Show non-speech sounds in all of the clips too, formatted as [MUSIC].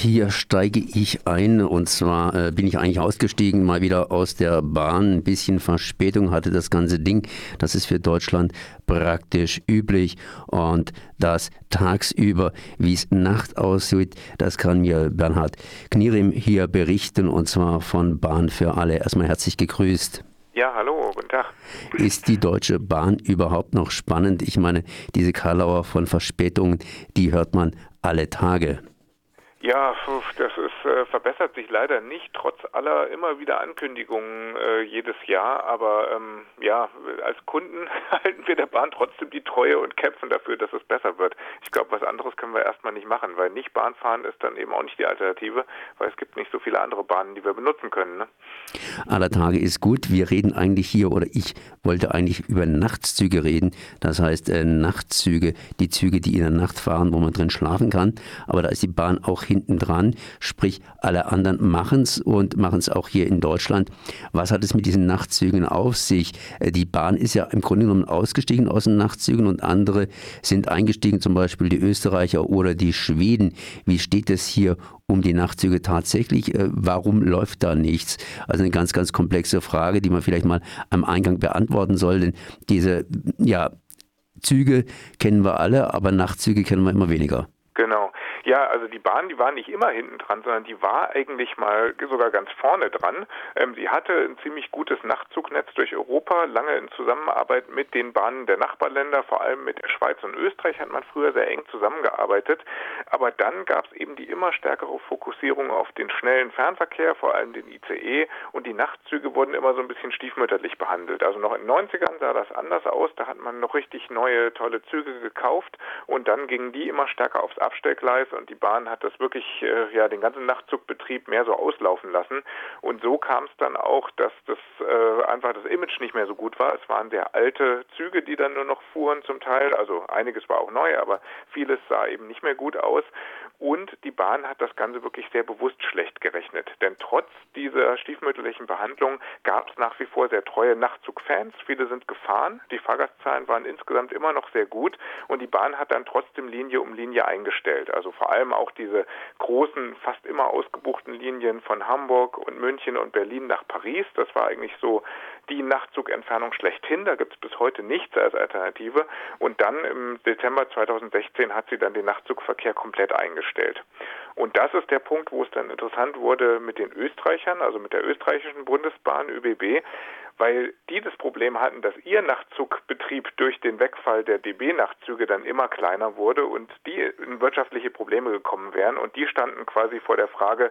Hier steige ich ein und zwar äh, bin ich eigentlich ausgestiegen, mal wieder aus der Bahn. Ein bisschen Verspätung hatte das ganze Ding. Das ist für Deutschland praktisch üblich und das tagsüber, wie es Nacht aussieht, das kann mir Bernhard Knierim hier berichten und zwar von Bahn für alle. Erstmal herzlich gegrüßt. Ja, hallo, guten Tag. Ist die Deutsche Bahn überhaupt noch spannend? Ich meine, diese Karlauer von Verspätungen, die hört man alle Tage. Ja, das ist, äh, verbessert sich leider nicht, trotz aller immer wieder Ankündigungen äh, jedes Jahr. Aber ähm, ja, als Kunden [LAUGHS] halten wir der Bahn trotzdem die Treue und kämpfen dafür, dass es besser wird. Ich glaube, was anderes können wir erstmal nicht machen, weil nicht Bahnfahren ist dann eben auch nicht die Alternative, weil es gibt nicht so viele andere Bahnen, die wir benutzen können. Ne? Aller Tage ist gut. Wir reden eigentlich hier, oder ich wollte eigentlich über Nachtzüge reden. Das heißt, äh, Nachtzüge, die Züge, die in der Nacht fahren, wo man drin schlafen kann. Aber da ist die Bahn auch hinten dran, sprich alle anderen machen es und machen es auch hier in Deutschland. Was hat es mit diesen Nachtzügen auf sich? Äh, die Bahn ist ja im Grunde genommen ausgestiegen aus den Nachtzügen und andere sind eingestiegen, zum Beispiel die Österreicher oder die Schweden. Wie steht es hier um die Nachtzüge tatsächlich? Äh, warum läuft da nichts? Also eine ganz, ganz komplexe Frage, die man vielleicht mal am Eingang beantworten soll, denn diese, ja, Züge kennen wir alle, aber Nachtzüge kennen wir immer weniger. Genau. Ja, also die Bahn, die war nicht immer hinten dran, sondern die war eigentlich mal sogar ganz vorne dran. Ähm, sie hatte ein ziemlich gutes Nachtzugnetz durch Europa, lange in Zusammenarbeit mit den Bahnen der Nachbarländer, vor allem mit der Schweiz und Österreich hat man früher sehr eng zusammengearbeitet. Aber dann gab es eben die immer stärkere Fokussierung auf den schnellen Fernverkehr, vor allem den ICE, und die Nachtzüge wurden immer so ein bisschen stiefmütterlich behandelt. Also noch in den 90ern sah das anders aus, da hat man noch richtig neue, tolle Züge gekauft und dann gingen die immer stärker aufs Abstellgleis und die Bahn hat das wirklich äh, ja den ganzen Nachtzugbetrieb mehr so auslaufen lassen. Und so kam es dann auch, dass das äh, einfach das Image nicht mehr so gut war. Es waren sehr alte Züge, die dann nur noch fuhren zum Teil, also einiges war auch neu, aber vieles sah eben nicht mehr gut aus und die Bahn hat das Ganze wirklich sehr bewusst schlecht gerechnet, denn trotz dieser stiefmütterlichen Behandlung gab es nach wie vor sehr treue Nachtzugfans. Viele sind gefahren, die Fahrgastzahlen waren insgesamt immer noch sehr gut und die Bahn hat dann trotzdem Linie um Linie eingestellt. Also vor allem auch diese großen, fast immer ausgebuchten Linien von Hamburg und München und Berlin nach Paris. Das war eigentlich so die Nachtzugentfernung schlechthin. Da gibt es bis heute nichts als Alternative. Und dann im Dezember 2016 hat sie dann den Nachtzugverkehr komplett eingestellt. Und das ist der Punkt, wo es dann interessant wurde mit den Österreichern, also mit der österreichischen Bundesbahn ÖBB, weil die das Problem hatten, dass ihr Nachtzugbetrieb durch den Wegfall der DB-Nachtzüge dann immer kleiner wurde und die in wirtschaftliche Probleme gekommen wären. Und die standen quasi vor der Frage,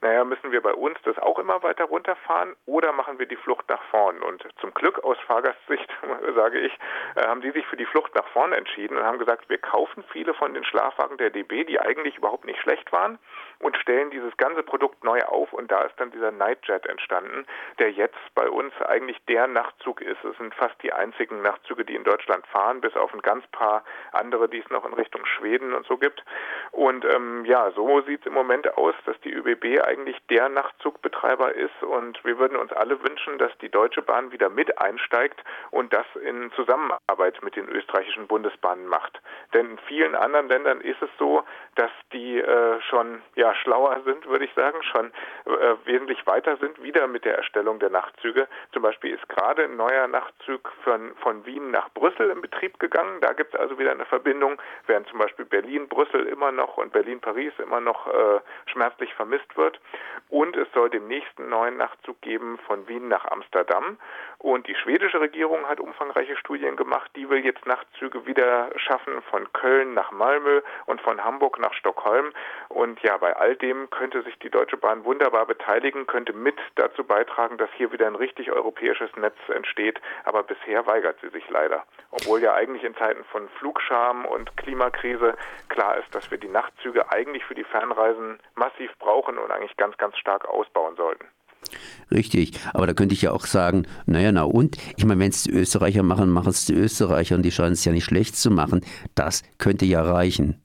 naja, müssen wir bei uns das auch immer weiter runterfahren oder machen wir die Flucht nach vorn? Und zum Glück aus Fahrgastsicht, [LAUGHS] sage ich, äh, haben sie sich für die Flucht nach vorn entschieden und haben gesagt, wir kaufen viele von den Schlafwagen der DB, die eigentlich überhaupt nicht schlecht waren und stellen dieses ganze Produkt neu auf und da ist dann dieser Nightjet entstanden, der jetzt bei uns eigentlich der Nachtzug ist. Es sind fast die einzigen Nachtzüge, die in Deutschland fahren, bis auf ein ganz paar andere, die es noch in Richtung Schweden und so gibt. Und ähm, ja, so sieht es im Moment aus, dass die ÖBB eigentlich der Nachtzugbetreiber ist und wir würden uns alle wünschen, dass die Deutsche Bahn wieder mit einsteigt und das in Zusammenarbeit mit den österreichischen Bundesbahnen macht. Denn in vielen anderen Ländern ist es so, dass die äh, schon ja schlauer sind, würde ich sagen, schon äh, wesentlich weiter sind, wieder mit der Erstellung der Nachtzüge. Zum Beispiel ist gerade ein neuer Nachtzug von, von Wien nach Brüssel in Betrieb gegangen. Da gibt es also wieder eine Verbindung, während zum Beispiel Berlin-Brüssel immer noch und Berlin-Paris immer noch äh, schmerzlich vermisst wird. Und es soll demnächst einen neuen Nachtzug geben von Wien nach Amsterdam. Und die schwedische Regierung hat umfangreiche Studien gemacht. Die will jetzt Nachtzüge wieder schaffen von Köln nach Malmö und von Hamburg nach Stockholm. Und ja, bei all dem könnte sich die Deutsche Bahn wunderbar beteiligen, könnte mit dazu beitragen, dass hier wieder ein richtig europäisches Netz entsteht. Aber bisher weigert sie sich leider. Obwohl ja eigentlich in Zeiten von Flugscham und Klimakrise klar ist, dass wir die Nachtzüge eigentlich für die Fernreisen massiv brauchen und eigentlich ganz, ganz stark ausbauen sollten. Richtig, aber da könnte ich ja auch sagen, naja, na und? Ich meine, wenn es die Österreicher machen, machen es die Österreicher und die scheinen es ja nicht schlecht zu machen. Das könnte ja reichen.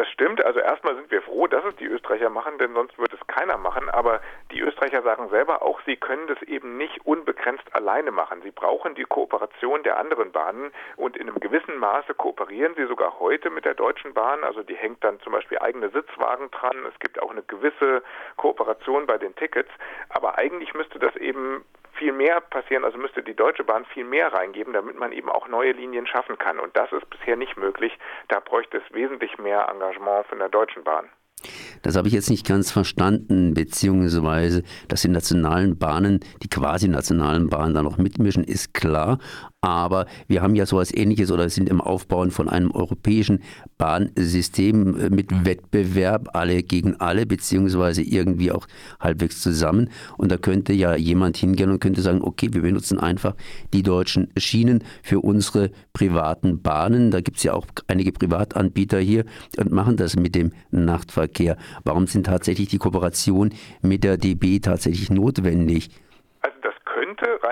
Das stimmt. Also erstmal sind wir froh, dass es die Österreicher machen, denn sonst würde es keiner machen. Aber die Österreicher sagen selber auch, sie können das eben nicht unbegrenzt alleine machen. Sie brauchen die Kooperation der anderen Bahnen und in einem gewissen Maße kooperieren sie sogar heute mit der Deutschen Bahn. Also die hängt dann zum Beispiel eigene Sitzwagen dran. Es gibt auch eine gewisse Kooperation bei den Tickets. Aber eigentlich müsste das eben viel mehr passieren, also müsste die Deutsche Bahn viel mehr reingeben, damit man eben auch neue Linien schaffen kann. Und das ist bisher nicht möglich. Da bräuchte es wesentlich mehr Engagement von der Deutschen Bahn. Das habe ich jetzt nicht ganz verstanden, beziehungsweise, dass die nationalen Bahnen, die quasi nationalen Bahnen da noch mitmischen, ist klar. Aber wir haben ja sowas ähnliches oder sind im Aufbauen von einem europäischen Bahnsystem äh, mit Wettbewerb, alle gegen alle, beziehungsweise irgendwie auch halbwegs zusammen. Und da könnte ja jemand hingehen und könnte sagen, okay, wir benutzen einfach die deutschen Schienen für unsere privaten Bahnen. Da gibt es ja auch einige Privatanbieter hier und machen das mit dem Nachtverkehr. Warum sind tatsächlich die Kooperation mit der DB tatsächlich notwendig?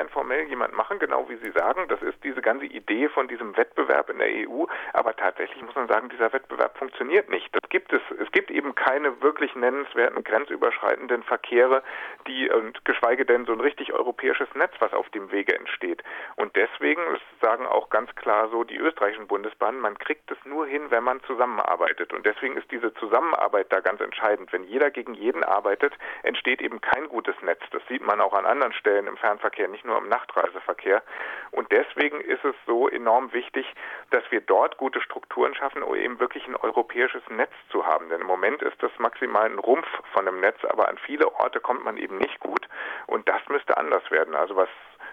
Rein formell jemand machen, genau wie Sie sagen. Das ist diese ganze Idee von diesem Wettbewerb in der EU. Aber tatsächlich muss man sagen, dieser Wettbewerb funktioniert nicht. Das gibt es. Es gibt eben keine wirklich nennenswerten grenzüberschreitenden Verkehre, die und geschweige denn so ein richtig europäisches Netz, was auf dem Wege entsteht. Und deswegen sagen auch ganz klar so die österreichischen Bundesbahnen, man kriegt es nur hin, wenn man zusammenarbeitet. Und deswegen ist diese Zusammenarbeit da ganz entscheidend. Wenn jeder gegen jeden arbeitet, entsteht eben kein gutes Netz. Das sieht man auch an anderen Stellen im Fernverkehr nicht nur im Nachtreiseverkehr. Und deswegen ist es so enorm wichtig, dass wir dort gute Strukturen schaffen, um eben wirklich ein europäisches Netz zu haben. Denn im Moment ist das maximal ein Rumpf von einem Netz, aber an viele Orte kommt man eben nicht gut. Und das müsste anders werden. Also was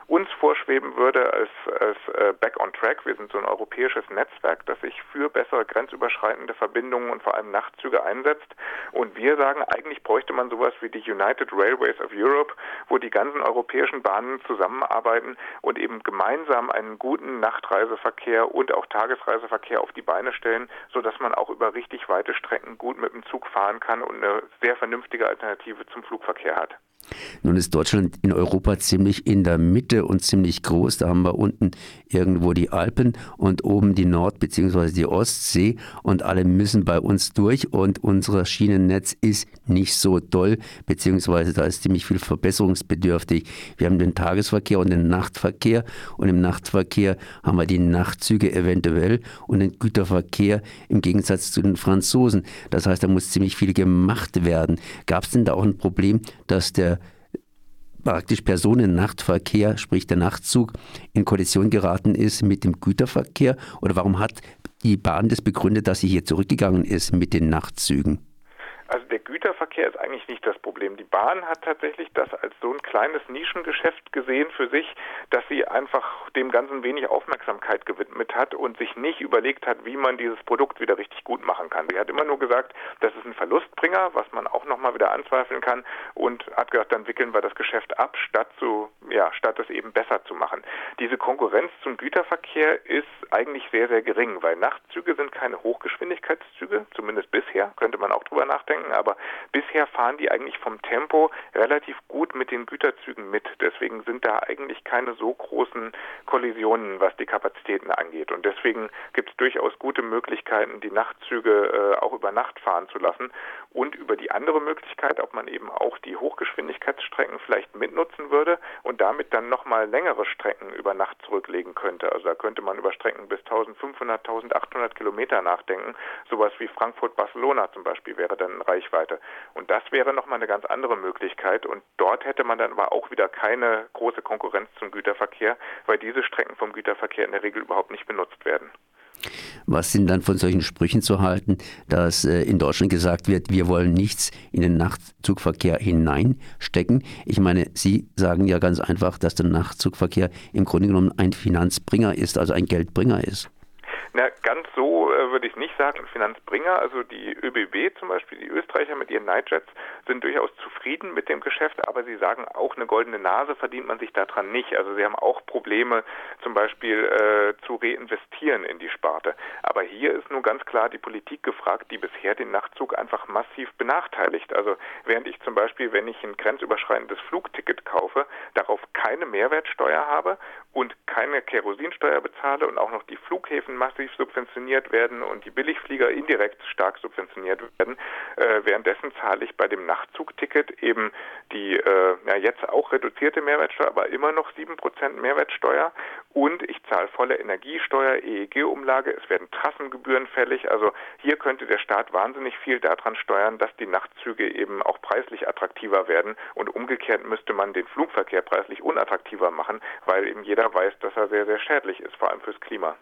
uns vorschweben würde als, als äh, Back on Track. Wir sind so ein europäisches Netzwerk, das sich für bessere grenzüberschreitende Verbindungen und vor allem Nachtzüge einsetzt. Und wir sagen, eigentlich bräuchte man sowas wie die United Railways of Europe, wo die ganzen europäischen Bahnen zusammenarbeiten und eben gemeinsam einen guten Nachtreiseverkehr und auch Tagesreiseverkehr auf die Beine stellen, sodass man auch über richtig weite Strecken gut mit dem Zug fahren kann und eine sehr vernünftige Alternative zum Flugverkehr hat. Nun ist Deutschland in Europa ziemlich in der Mitte und ziemlich groß. Da haben wir unten irgendwo die Alpen und oben die Nord- bzw. die Ostsee und alle müssen bei uns durch und unser Schienennetz ist nicht so doll, beziehungsweise da ist ziemlich viel verbesserungsbedürftig. Wir haben den Tagesverkehr und den Nachtverkehr und im Nachtverkehr haben wir die Nachtzüge eventuell und den Güterverkehr im Gegensatz zu den Franzosen. Das heißt, da muss ziemlich viel gemacht werden. Gab es denn da auch ein Problem, dass der praktisch Personennachtverkehr, sprich der Nachtzug, in Kollision geraten ist mit dem Güterverkehr? Oder warum hat die Bahn das begründet, dass sie hier zurückgegangen ist mit den Nachtzügen? Also der Güterverkehr ist eigentlich nicht das Problem. Die Bahn hat tatsächlich das als so ein kleines Nischengeschäft gesehen für sich, dass sie einfach dem Ganzen wenig Aufmerksamkeit gewidmet hat und sich nicht überlegt hat, wie man dieses Produkt wieder richtig gut machen kann. Sie hat immer nur gesagt, das ist ein Verlustbringer, was man auch nochmal wieder anzweifeln kann und hat gesagt, dann wickeln wir das Geschäft ab, statt zu, ja, statt es eben besser zu machen. Diese Konkurrenz zum Güterverkehr ist eigentlich sehr, sehr gering, weil Nachtzüge sind keine Hochgeschwindigkeitszüge, zumindest bisher, könnte man auch drüber nachdenken denken, aber bisher fahren die eigentlich vom Tempo relativ gut mit den Güterzügen mit. Deswegen sind da eigentlich keine so großen Kollisionen, was die Kapazitäten angeht. Und deswegen gibt es durchaus gute Möglichkeiten, die Nachtzüge äh, auch über Nacht fahren zu lassen. Und über die andere Möglichkeit, ob man eben auch die Hochgeschwindigkeitsstrecken vielleicht mitnutzen würde und damit dann nochmal längere Strecken über Nacht zurücklegen könnte. Also da könnte man über Strecken bis 1500, 1800 Kilometer nachdenken. Sowas wie Frankfurt-Barcelona zum Beispiel wäre dann Reichweite. Und das wäre nochmal eine ganz andere Möglichkeit. Und dort hätte man dann aber auch wieder keine große Konkurrenz zum Güterverkehr, weil diese Strecken vom Güterverkehr in der Regel überhaupt nicht benutzt werden. Was sind dann von solchen Sprüchen zu halten, dass äh, in Deutschland gesagt wird, wir wollen nichts in den Nachtzugverkehr hineinstecken? Ich meine, Sie sagen ja ganz einfach, dass der Nachtzugverkehr im Grunde genommen ein Finanzbringer ist, also ein Geldbringer ist. Na, ganz so äh, würde ich nicht sagen. Finanzbringer, also die ÖBB zum Beispiel, die Österreicher mit ihren Nightjets sind durchaus zufrieden mit dem Geschäft, aber sie sagen auch eine goldene Nase verdient man sich daran nicht. Also sie haben auch Probleme, zum Beispiel äh, zu reinvestieren in die Sparte. Aber hier ist nun ganz klar die Politik gefragt, die bisher den Nachtzug einfach massiv benachteiligt. Also während ich zum Beispiel, wenn ich ein grenzüberschreitendes Flugticket kaufe, darauf keine Mehrwertsteuer habe und keine Kerosinsteuer bezahle und auch noch die Flughäfen massiv subventioniert werden und die Billigflieger indirekt stark subventioniert werden. Äh, währenddessen zahle ich bei dem Nachtzugticket eben die äh, ja, jetzt auch reduzierte Mehrwertsteuer, aber immer noch 7% Mehrwertsteuer und ich zahle volle Energiesteuer, EEG-Umlage, es werden Trassengebühren fällig. Also hier könnte der Staat wahnsinnig viel daran steuern, dass die Nachtzüge eben auch preislich attraktiver werden und umgekehrt müsste man den Flugverkehr preislich unattraktiver machen, weil eben jeder weiß, dass er sehr, sehr schädlich ist, vor allem fürs Klima.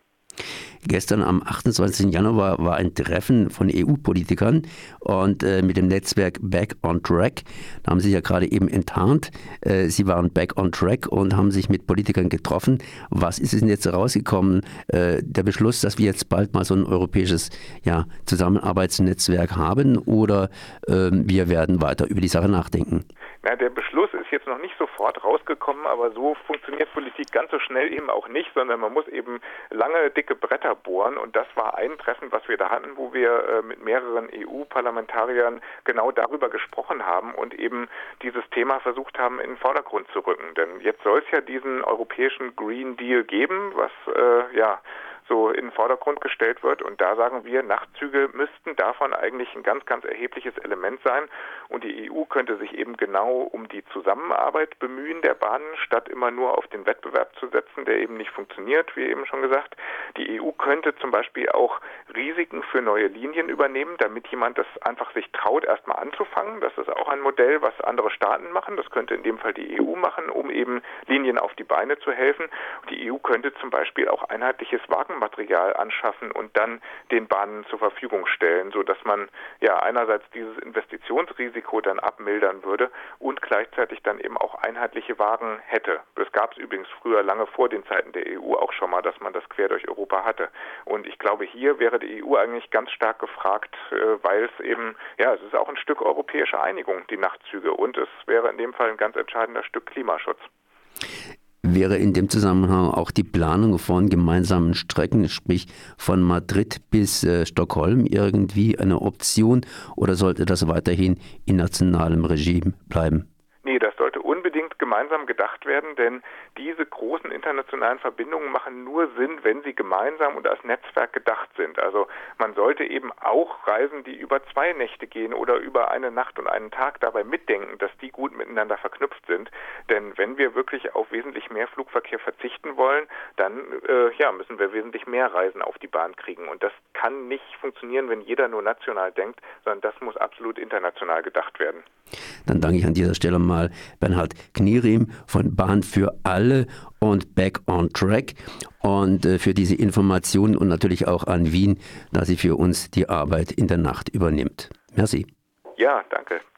Gestern am 28. Januar war ein Treffen von EU-Politikern und äh, mit dem Netzwerk Back on Track. Da haben Sie sich ja gerade eben enttarnt. Äh, Sie waren back on track und haben sich mit Politikern getroffen. Was ist denn jetzt rausgekommen? Äh, der Beschluss, dass wir jetzt bald mal so ein europäisches ja, Zusammenarbeitsnetzwerk haben oder ähm, wir werden weiter über die Sache nachdenken? Na, der Beschluss ist jetzt noch nicht sofort rausgekommen, aber so funktioniert Politik ganz so schnell eben auch nicht, sondern man muss eben lange, dicke Bretter bohren. Und das war ein Treffen, was wir da hatten, wo wir äh, mit mehreren EU-Parlamentariern genau darüber gesprochen haben und eben dieses Thema versucht haben, in den Vordergrund zu rücken. Denn jetzt soll es ja diesen europäischen Green Deal geben, was äh, ja so in den Vordergrund gestellt wird. Und da sagen wir, Nachtzüge müssten davon eigentlich ein ganz, ganz erhebliches Element sein. Und die EU könnte sich eben genau um die Zusammenarbeit bemühen der Bahnen, statt immer nur auf den Wettbewerb zu setzen, der eben nicht funktioniert, wie eben schon gesagt. Die EU könnte zum Beispiel auch Risiken für neue Linien übernehmen, damit jemand das einfach sich traut, erstmal anzufangen. Das ist auch ein Modell, was andere Staaten machen. Das könnte in dem Fall die EU machen, um eben Linien auf die Beine zu helfen. Die EU könnte zum Beispiel auch einheitliches Wagen Trockenmaterial anschaffen und dann den Bahnen zur Verfügung stellen, so dass man ja einerseits dieses Investitionsrisiko dann abmildern würde und gleichzeitig dann eben auch einheitliche Wagen hätte. Das gab es übrigens früher lange vor den Zeiten der EU auch schon mal, dass man das quer durch Europa hatte. Und ich glaube, hier wäre die EU eigentlich ganz stark gefragt, äh, weil es eben, ja, es ist auch ein Stück europäische Einigung, die Nachtzüge, und es wäre in dem Fall ein ganz entscheidender Stück Klimaschutz. Wäre in dem Zusammenhang auch die Planung von gemeinsamen Strecken, sprich von Madrid bis äh, Stockholm, irgendwie eine Option oder sollte das weiterhin in nationalem Regime bleiben? Nee, das unbedingt gemeinsam gedacht werden, denn diese großen internationalen Verbindungen machen nur Sinn, wenn sie gemeinsam und als Netzwerk gedacht sind. Also man sollte eben auch Reisen, die über zwei Nächte gehen oder über eine Nacht und einen Tag dabei mitdenken, dass die gut miteinander verknüpft sind. Denn wenn wir wirklich auf wesentlich mehr Flugverkehr verzichten wollen, dann äh, ja, müssen wir wesentlich mehr Reisen auf die Bahn kriegen. Und das kann nicht funktionieren, wenn jeder nur national denkt, sondern das muss absolut international gedacht werden. Dann danke ich an dieser Stelle mal Bernhard Knierim von Bahn für alle und Back on Track und äh, für diese Informationen und natürlich auch an Wien, dass sie für uns die Arbeit in der Nacht übernimmt. Merci. Ja, danke.